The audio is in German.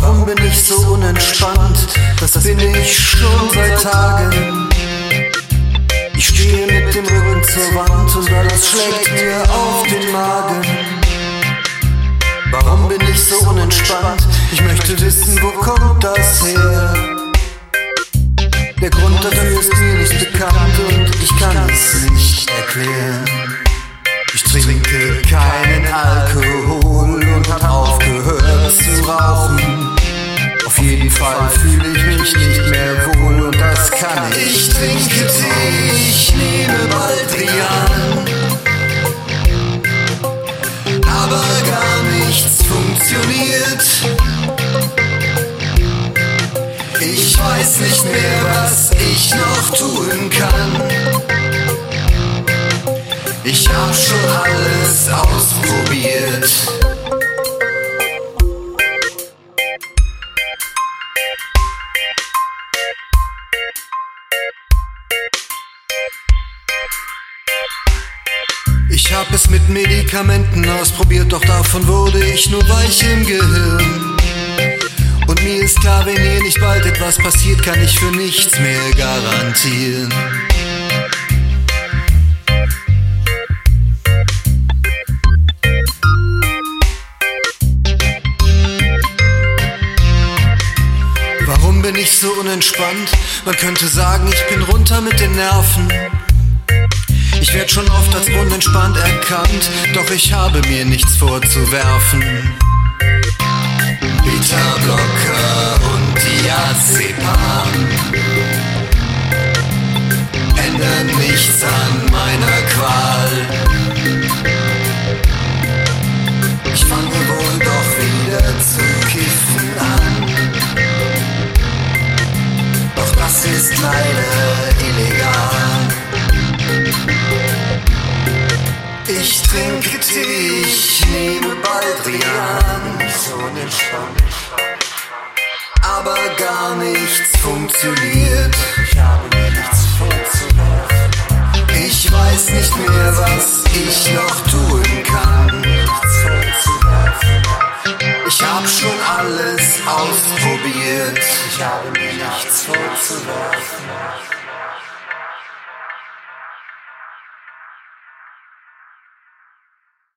Warum bin ich so unentspannt? Das bin ich schon seit Tagen. Ich stehe mit dem Rücken zur Wand und alles schlägt mir auf den Magen. Warum bin ich so unentspannt? Ich möchte wissen, wo kommt das her? Der Grund dafür ist mir nicht bekannt und ich kann es nicht erklären. Ich trinke keinen Alkohol und hab aufgehört zu rauchen. Jeden Fall fühle ich mich nicht mehr wohl und das kann ich. Ich trinke Tee, ich nehme Baldrian. Aber gar nichts funktioniert. Ich weiß nicht mehr, was ich noch tun kann. Ich hab schon alles ausprobiert. Ich hab es mit Medikamenten ausprobiert, doch davon wurde ich nur weich im Gehirn. Und mir ist klar, wenn hier nicht bald etwas passiert, kann ich für nichts mehr garantieren. Warum bin ich so unentspannt? Man könnte sagen, ich bin runter mit den Nerven. Ich werd schon oft als unentspannt erkannt, doch ich habe mir nichts vorzuwerfen. Beta-Blocker und Diazepam ändern nichts an meiner Qual. Ich fange wohl doch wieder zu kiffen an. Doch das ist leider Ich trinke Tee, ich nehme Baldrian. So. Aber gar nichts funktioniert. Ich habe nichts vorzuwerfen. Ich weiß nicht mehr, was ich noch tun kann. Nichts vorzuwerfen. Ich hab schon alles ausprobiert. Ich habe mir nichts vorzuwerfen.